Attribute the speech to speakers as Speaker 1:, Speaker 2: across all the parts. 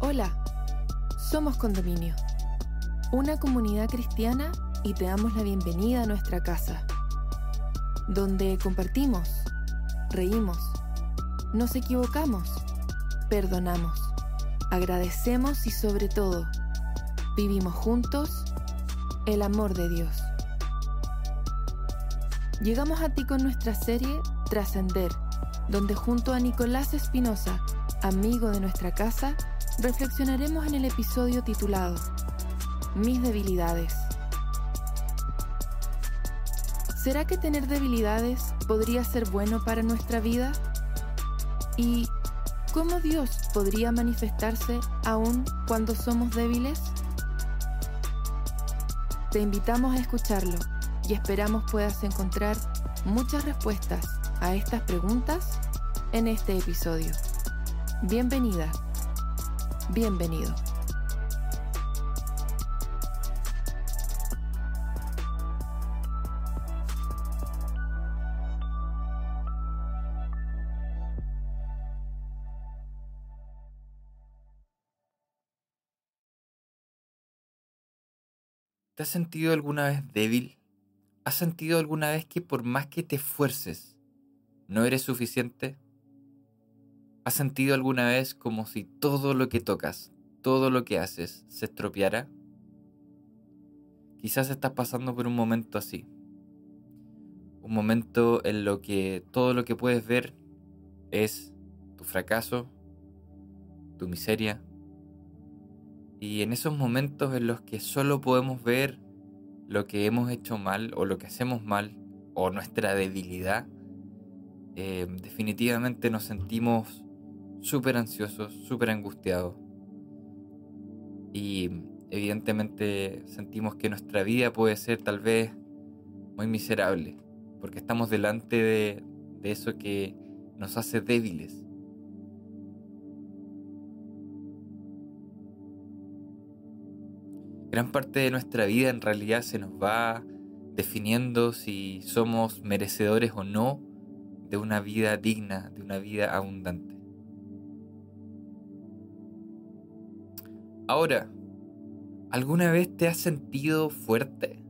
Speaker 1: Hola, somos Condominio, una comunidad cristiana y te damos la bienvenida a nuestra casa, donde compartimos, reímos, nos equivocamos, perdonamos, agradecemos y sobre todo, vivimos juntos el amor de Dios. Llegamos a ti con nuestra serie Trascender, donde junto a Nicolás Espinosa, amigo de nuestra casa, reflexionaremos en el episodio titulado Mis debilidades. ¿Será que tener debilidades podría ser bueno para nuestra vida? ¿Y cómo Dios podría manifestarse aún cuando somos débiles? Te invitamos a escucharlo y esperamos puedas encontrar muchas respuestas a estas preguntas en este episodio. Bienvenida, bienvenido.
Speaker 2: ¿Te has sentido alguna vez débil? ¿Has sentido alguna vez que por más que te esfuerces, no eres suficiente? ¿Has sentido alguna vez como si todo lo que tocas, todo lo que haces, se estropeara? Quizás estás pasando por un momento así. Un momento en lo que todo lo que puedes ver es tu fracaso, tu miseria. Y en esos momentos en los que solo podemos ver lo que hemos hecho mal o lo que hacemos mal o nuestra debilidad, eh, definitivamente nos sentimos súper ansiosos, súper angustiados. Y evidentemente sentimos que nuestra vida puede ser tal vez muy miserable, porque estamos delante de, de eso que nos hace débiles. gran parte de nuestra vida en realidad se nos va definiendo si somos merecedores o no de una vida digna, de una vida abundante. Ahora, ¿alguna vez te has sentido fuerte?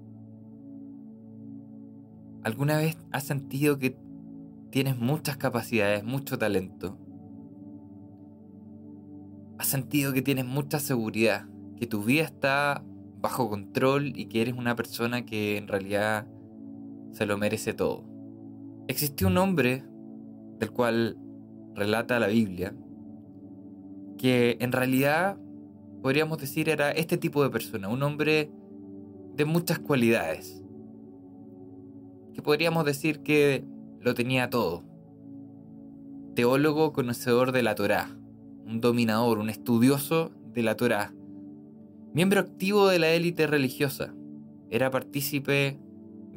Speaker 2: ¿Alguna vez has sentido que tienes muchas capacidades, mucho talento? ¿Has sentido que tienes mucha seguridad? que tu vida está bajo control y que eres una persona que en realidad se lo merece todo. Existió un hombre del cual relata la Biblia que en realidad podríamos decir era este tipo de persona, un hombre de muchas cualidades, que podríamos decir que lo tenía todo. Teólogo conocedor de la Torá, un dominador, un estudioso de la Torá, miembro activo de la élite religiosa. Era partícipe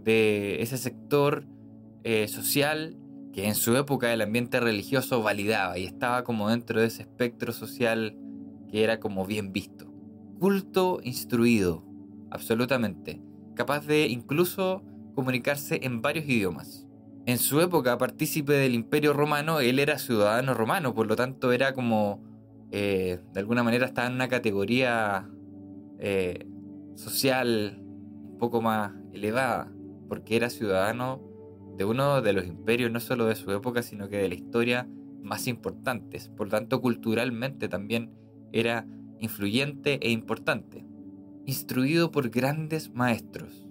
Speaker 2: de ese sector eh, social que en su época el ambiente religioso validaba y estaba como dentro de ese espectro social que era como bien visto. Culto, instruido, absolutamente, capaz de incluso comunicarse en varios idiomas. En su época, partícipe del Imperio Romano, él era ciudadano romano, por lo tanto era como, eh, de alguna manera, estaba en una categoría eh, social un poco más elevada, porque era ciudadano de uno de los imperios, no solo de su época, sino que de la historia más importantes. Por tanto, culturalmente también era influyente e importante. Instruido por grandes maestros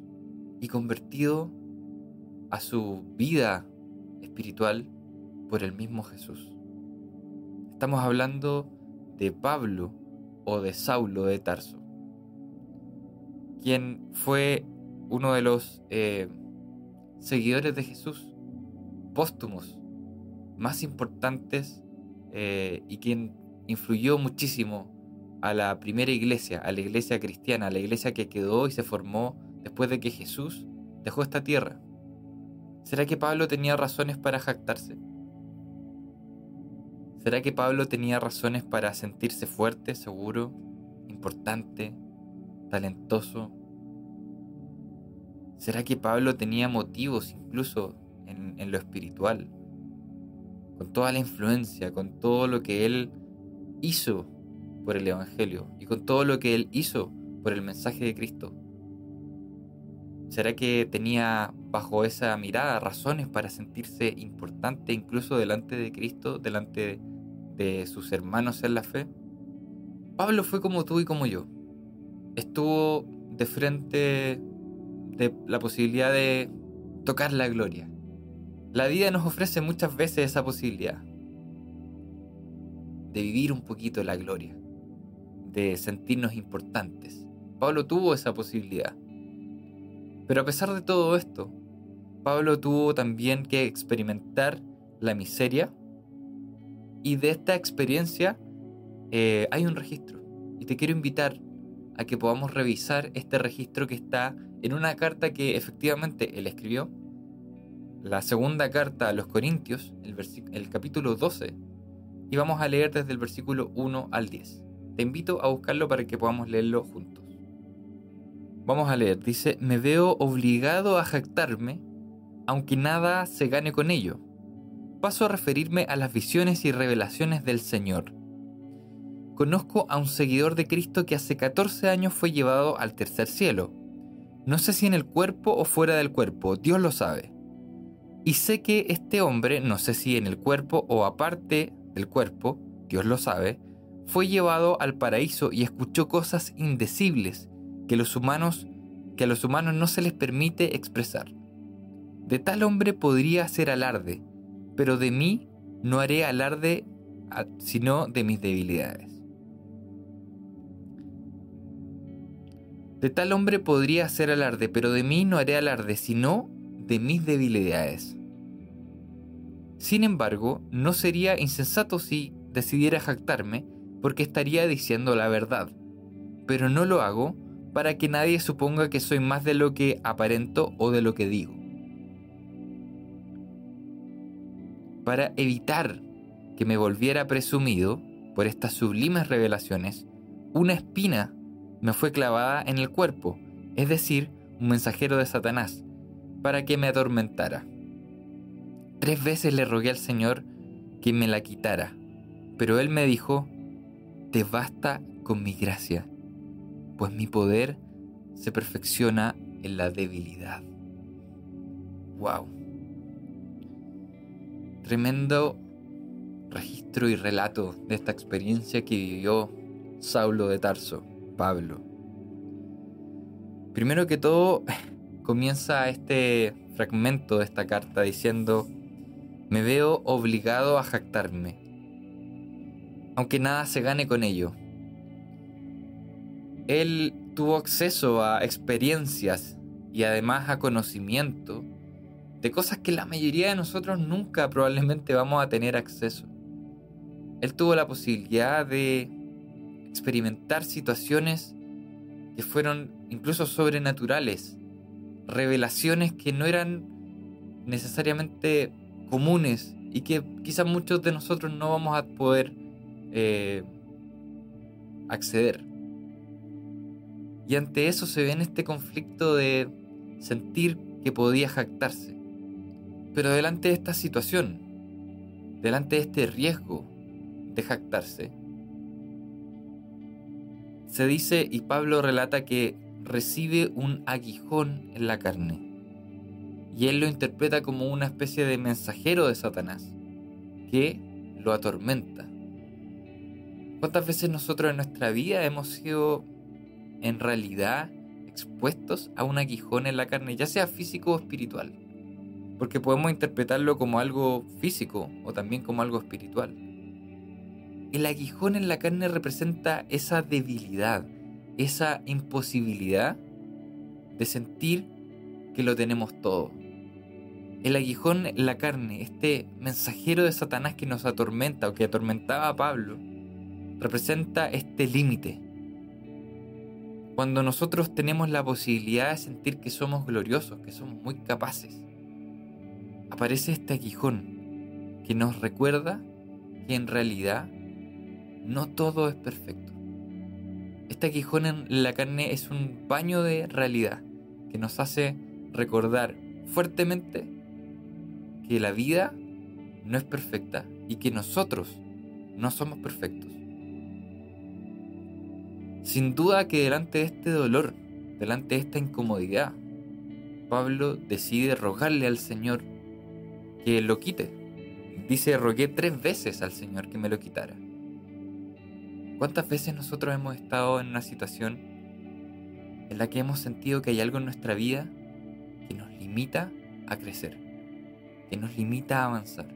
Speaker 2: y convertido a su vida espiritual por el mismo Jesús. Estamos hablando de Pablo o de Saulo de Tarso quien fue uno de los eh, seguidores de Jesús póstumos más importantes eh, y quien influyó muchísimo a la primera iglesia, a la iglesia cristiana, a la iglesia que quedó y se formó después de que Jesús dejó esta tierra. ¿Será que Pablo tenía razones para jactarse? ¿Será que Pablo tenía razones para sentirse fuerte, seguro, importante, talentoso? ¿Será que Pablo tenía motivos incluso en, lo espiritual? Con toda la influencia, con todo lo que él hizo por el Evangelio y con todo lo que él hizo por el mensaje de Cristo? ¿Será que tenía bajo esa mirada razones para sentirse importante incluso delante de Cristo, delante de sus hermanos en la fe? Pablo fue como tú y como yo. Estuvo de frente de la posibilidad de tocar la gloria. La vida nos ofrece muchas veces esa posibilidad de vivir un poquito la gloria, de sentirnos importantes. Pablo tuvo esa posibilidad. Pero a pesar de todo esto, Pablo tuvo también que experimentar la miseria y de esta experiencia eh, hay un registro. Y te quiero invitar a que podamos revisar este registro que está en una carta que efectivamente él escribió. La segunda carta a los Corintios, el, el capítulo 12. Y vamos a leer desde el versículo 1 al 10. Te invito a buscarlo para que podamos leerlo juntos. Vamos a leer, dice, me veo obligado a jactarme, aunque nada se gane con ello. Paso a referirme a las visiones y revelaciones del Señor. Conozco a un seguidor de Cristo que hace 14 años fue llevado al tercer cielo. No sé si en el cuerpo o fuera del cuerpo, Dios lo sabe. Y sé que este hombre, no sé si en el cuerpo o aparte del cuerpo, Dios lo sabe, fue llevado al paraíso y escuchó cosas indecibles que, los humanos, que a los humanos no se les permite expresar. De tal hombre podría hacer alarde, pero de mí no haré alarde sino de mis debilidades. De tal hombre podría hacer alarde, pero de mí no haré alarde, sino de mis debilidades. Sin embargo, no sería insensato si decidiera jactarme, porque estaría diciendo la verdad. Pero no lo hago para que nadie suponga que soy más de lo que aparento o de lo que digo. Para evitar que me volviera presumido por estas sublimes revelaciones, una espina me fue clavada en el cuerpo, es decir, un mensajero de Satanás, para que me atormentara. Tres veces le rogué al Señor que me la quitara, pero Él me dijo, te basta con mi gracia pues mi poder se perfecciona en la debilidad. ¡Wow! Tremendo registro y relato de esta experiencia que vivió Saulo de Tarso, Pablo. Primero que todo, comienza este fragmento de esta carta diciendo, me veo obligado a jactarme, aunque nada se gane con ello él tuvo acceso a experiencias y además a conocimiento de cosas que la mayoría de nosotros nunca probablemente vamos a tener acceso. Él tuvo la posibilidad de experimentar situaciones que fueron incluso sobrenaturales, revelaciones que no eran necesariamente comunes y que quizás muchos de nosotros no vamos a poder eh, acceder. Y ante eso se ve en este conflicto de sentir que podía jactarse. Pero delante de esta situación, delante de este riesgo de jactarse, se dice y Pablo relata que recibe un aguijón en la carne. Y él lo interpreta como una especie de mensajero de Satanás que lo atormenta. ¿Cuántas veces nosotros en nuestra vida hemos sido en realidad expuestos a un aguijón en la carne, ya sea físico o espiritual. Porque podemos interpretarlo como algo físico o también como algo espiritual. El aguijón en la carne representa esa debilidad, esa imposibilidad de sentir que lo tenemos todo. El aguijón la carne, este mensajero de Satanás que nos atormenta o que atormentaba a Pablo, representa este límite, cuando nosotros tenemos la posibilidad de sentir que somos gloriosos, que somos muy capaces, aparece este aguijón que nos recuerda que en realidad no todo es perfecto. Este aguijón en la carne es un baño de realidad que nos hace recordar fuertemente que la vida no es perfecta y que nosotros no somos perfectos. Sin duda que delante de este dolor, delante de esta incomodidad, Pablo decide rogarle al Señor que lo quite. Dice, rogué tres veces al Señor que me lo quitara. ¿Cuántas veces nosotros hemos estado en una situación en la que hemos sentido que hay algo en nuestra vida que nos limita a crecer, que nos limita a avanzar,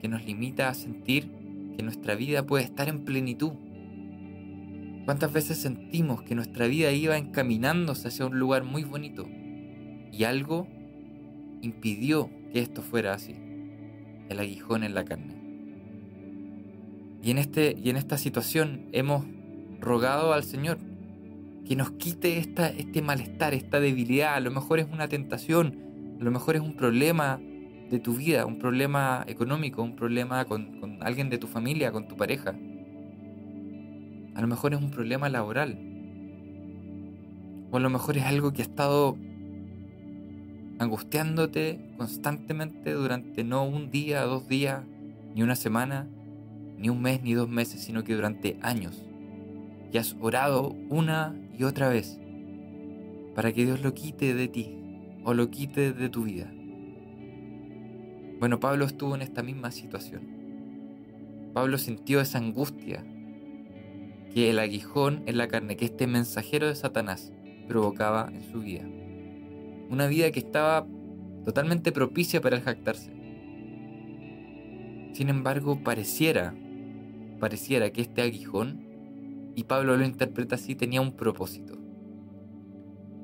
Speaker 2: que nos limita a sentir que nuestra vida puede estar en plenitud? ¿Cuántas veces sentimos que nuestra vida iba encaminándose hacia un lugar muy bonito y algo impidió que esto fuera así? El aguijón en la carne. Y en, este, y en esta situación hemos rogado al Señor que nos quite esta, este malestar, esta debilidad. A lo mejor es una tentación, a lo mejor es un problema de tu vida, un problema económico, un problema con, alguien de tu familia, con tu pareja. A lo mejor es un problema laboral. O a lo mejor es algo que ha estado angustiándote constantemente durante no un día, dos días, ni una semana, ni un mes, ni dos meses, sino que durante años. Y has orado una y otra vez para que Dios lo quite de ti o lo quite de tu vida. Bueno, Pablo estuvo en esta misma situación. Pablo sintió esa angustia que el aguijón en la carne, que este mensajero de Satanás provocaba en su vida. Una vida que estaba totalmente propicia para el jactarse. Sin embargo, pareciera, pareciera que este aguijón, y Pablo lo interpreta así, tenía un propósito.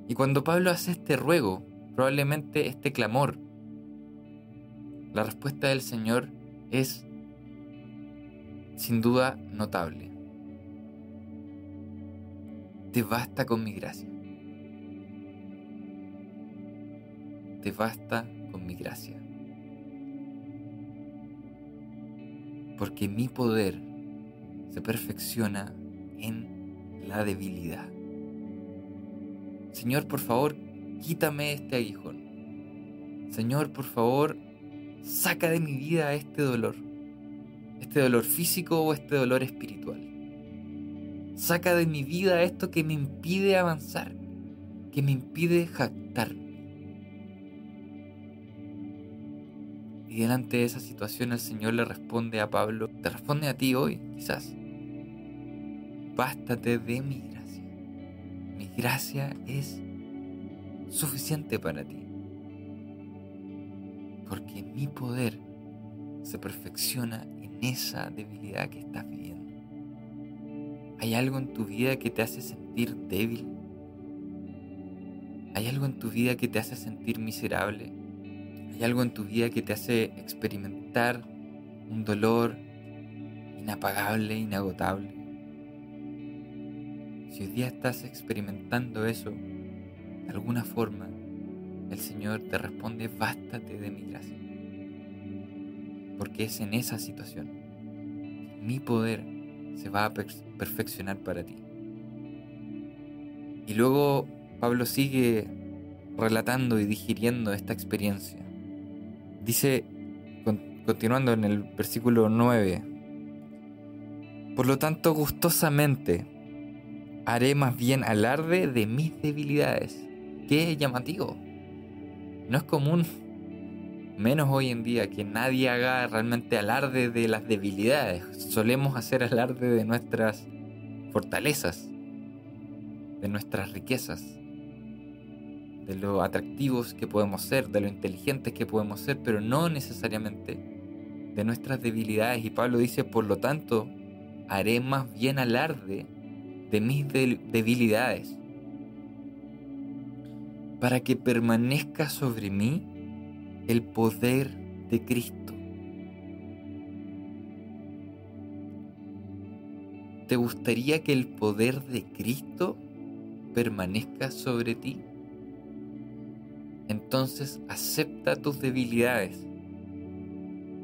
Speaker 2: Y cuando Pablo hace este ruego, probablemente este clamor, la respuesta del Señor es sin duda notable te basta con mi gracia. Te basta con mi gracia. Porque mi poder se perfecciona en la debilidad. Señor, por favor, quítame este aguijón. Señor, por favor, saca de mi vida este dolor. Este dolor físico o este dolor espiritual. Saca de mi vida esto que me impide avanzar, que me impide jactarme. Y delante de esa situación el Señor le responde a Pablo, te responde a ti hoy, quizás. Bástate de mi gracia. Mi gracia es suficiente para ti. Porque mi poder se perfecciona en esa debilidad que estás viviendo. ¿Hay algo en tu vida que te hace sentir débil? ¿Hay algo en tu vida que te hace sentir miserable? ¿Hay algo en tu vida que te hace experimentar un dolor inapagable, inagotable? Si hoy día estás experimentando eso, de alguna forma, el Señor te responde, bástate de mi gracia. Porque es en esa situación mi poder se va a perfeccionar para ti. Y luego Pablo sigue relatando y digiriendo esta experiencia. Dice, continuando en el versículo 9, por lo tanto gustosamente haré más bien alarde de mis debilidades. Qué llamativo. No es común menos hoy en día, que nadie haga realmente alarde de las debilidades. Solemos hacer alarde de nuestras fortalezas, de nuestras riquezas, de lo atractivos que podemos ser, de lo inteligentes que podemos ser, pero no necesariamente de nuestras debilidades. Y Pablo dice, por lo tanto, haré más bien alarde de mis debilidades, para que permanezca sobre mí el poder de Cristo. ¿Te gustaría que el poder de Cristo permanezca sobre ti? Entonces acepta tus debilidades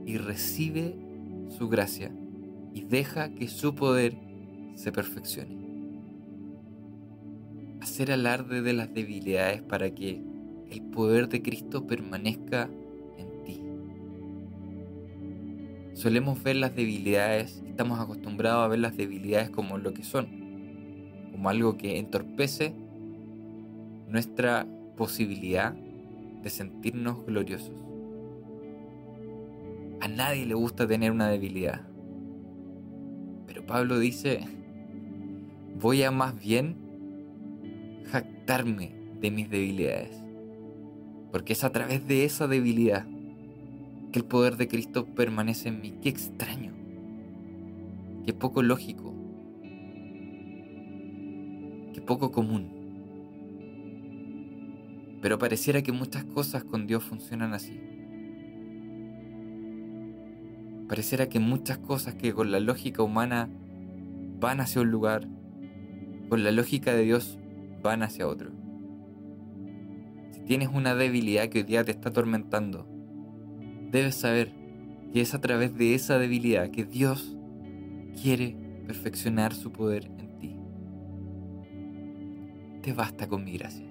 Speaker 2: y recibe su gracia y deja que su poder se perfeccione. Hacer alarde de las debilidades para que el poder de Cristo permanezca en ti. Solemos ver las debilidades, estamos acostumbrados a ver las debilidades como lo que son, como algo que entorpece nuestra posibilidad de sentirnos gloriosos. A nadie le gusta tener una debilidad. Pero Pablo dice, voy a más bien de mis debilidades. Porque es a través de esa debilidad que el poder de Cristo permanece en mí. Qué extraño. Qué poco lógico. Qué poco común. Pero pareciera que muchas cosas con Dios funcionan así. Pareciera que muchas cosas que con la lógica humana van hacia un lugar, con la lógica de Dios van hacia otro. Si tienes una debilidad que hoy día te está atormentando, debes saber que es a través de esa debilidad que Dios quiere perfeccionar su poder en ti. Te basta con mi gracia.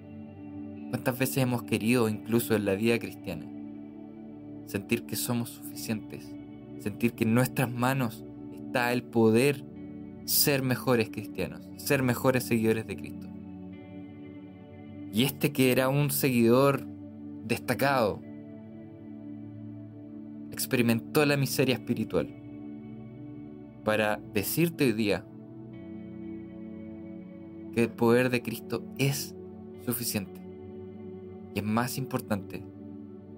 Speaker 2: ¿Cuántas veces hemos querido, incluso en la vida cristiana, sentir que somos suficientes? Sentir que en nuestras manos está el poder ser mejores cristianos, ser mejores seguidores de Cristo. Y este que era un seguidor destacado, experimentó la miseria espiritual para decirte hoy día que el poder de Cristo es suficiente y es más importante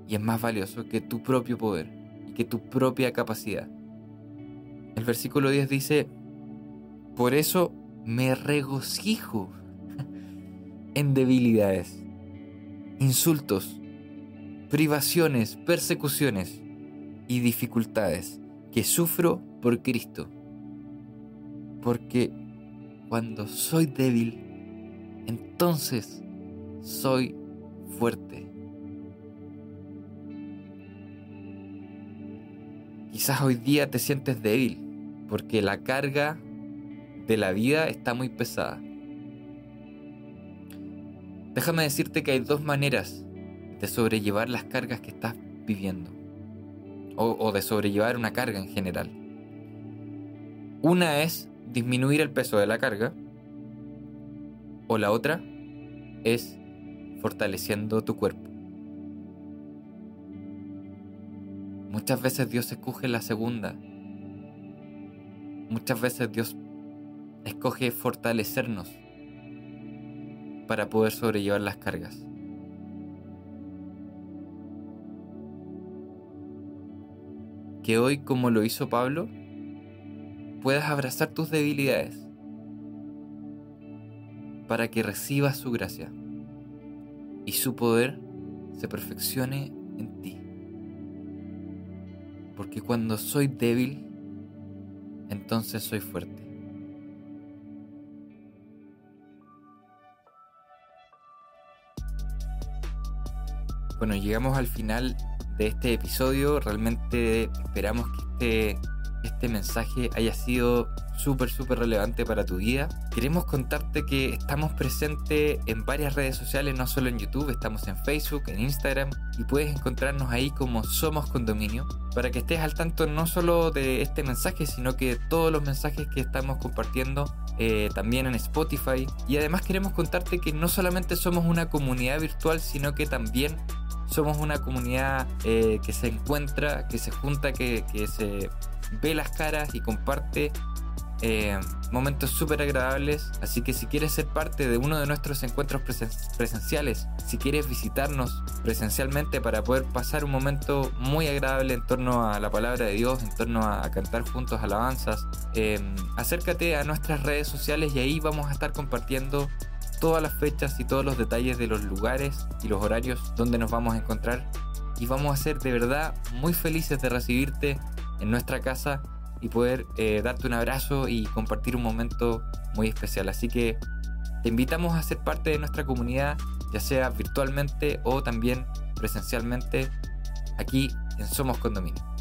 Speaker 2: y es más valioso que tu propio poder y que tu propia capacidad. El versículo 10 dice, por eso me regocijo en debilidades, insultos, privaciones, persecuciones y dificultades que sufro por Cristo. Porque cuando soy débil, entonces soy fuerte. Quizás hoy día te sientes débil porque la carga de la vida está muy pesada. Déjame decirte que hay dos maneras de sobrellevar las cargas que estás viviendo. O, de sobrellevar una carga en general. Una es disminuir el peso de la carga. O la otra es fortaleciendo tu cuerpo. Muchas veces Dios escoge la segunda. Muchas veces Dios escoge fortalecernos para poder sobrellevar las cargas. Que hoy, como lo hizo Pablo, puedas abrazar tus debilidades para que recibas su gracia y su poder se perfeccione en ti. Porque cuando soy débil, entonces soy fuerte. Bueno, llegamos al final de este episodio. Realmente esperamos que este, este mensaje haya sido súper, súper relevante para tu vida. Queremos contarte que estamos presentes en varias redes sociales, no solo en YouTube, estamos en Facebook, en Instagram y puedes encontrarnos ahí como Somos Condominio para que estés al tanto no solo de este mensaje, sino que de todos los mensajes que estamos compartiendo eh, también en Spotify. Y además queremos contarte que no solamente somos una comunidad virtual, sino que también somos una comunidad eh, que se encuentra, que se junta, que, se ve las caras y comparte eh, momentos súper agradables. Así que si quieres ser parte de uno de nuestros encuentros presenciales, si quieres visitarnos presencialmente para poder pasar un momento muy agradable en torno a la palabra de Dios, en torno a, cantar juntos alabanzas, eh, acércate a nuestras redes sociales y ahí vamos a estar compartiendo todas las fechas y todos los detalles de los lugares y los horarios donde nos vamos a encontrar. Y vamos a ser de verdad muy felices de recibirte en nuestra casa y poder eh, darte un abrazo y compartir un momento muy especial. Así que te invitamos a ser parte de nuestra comunidad, ya sea virtualmente o también presencialmente, aquí en Somos Condominio.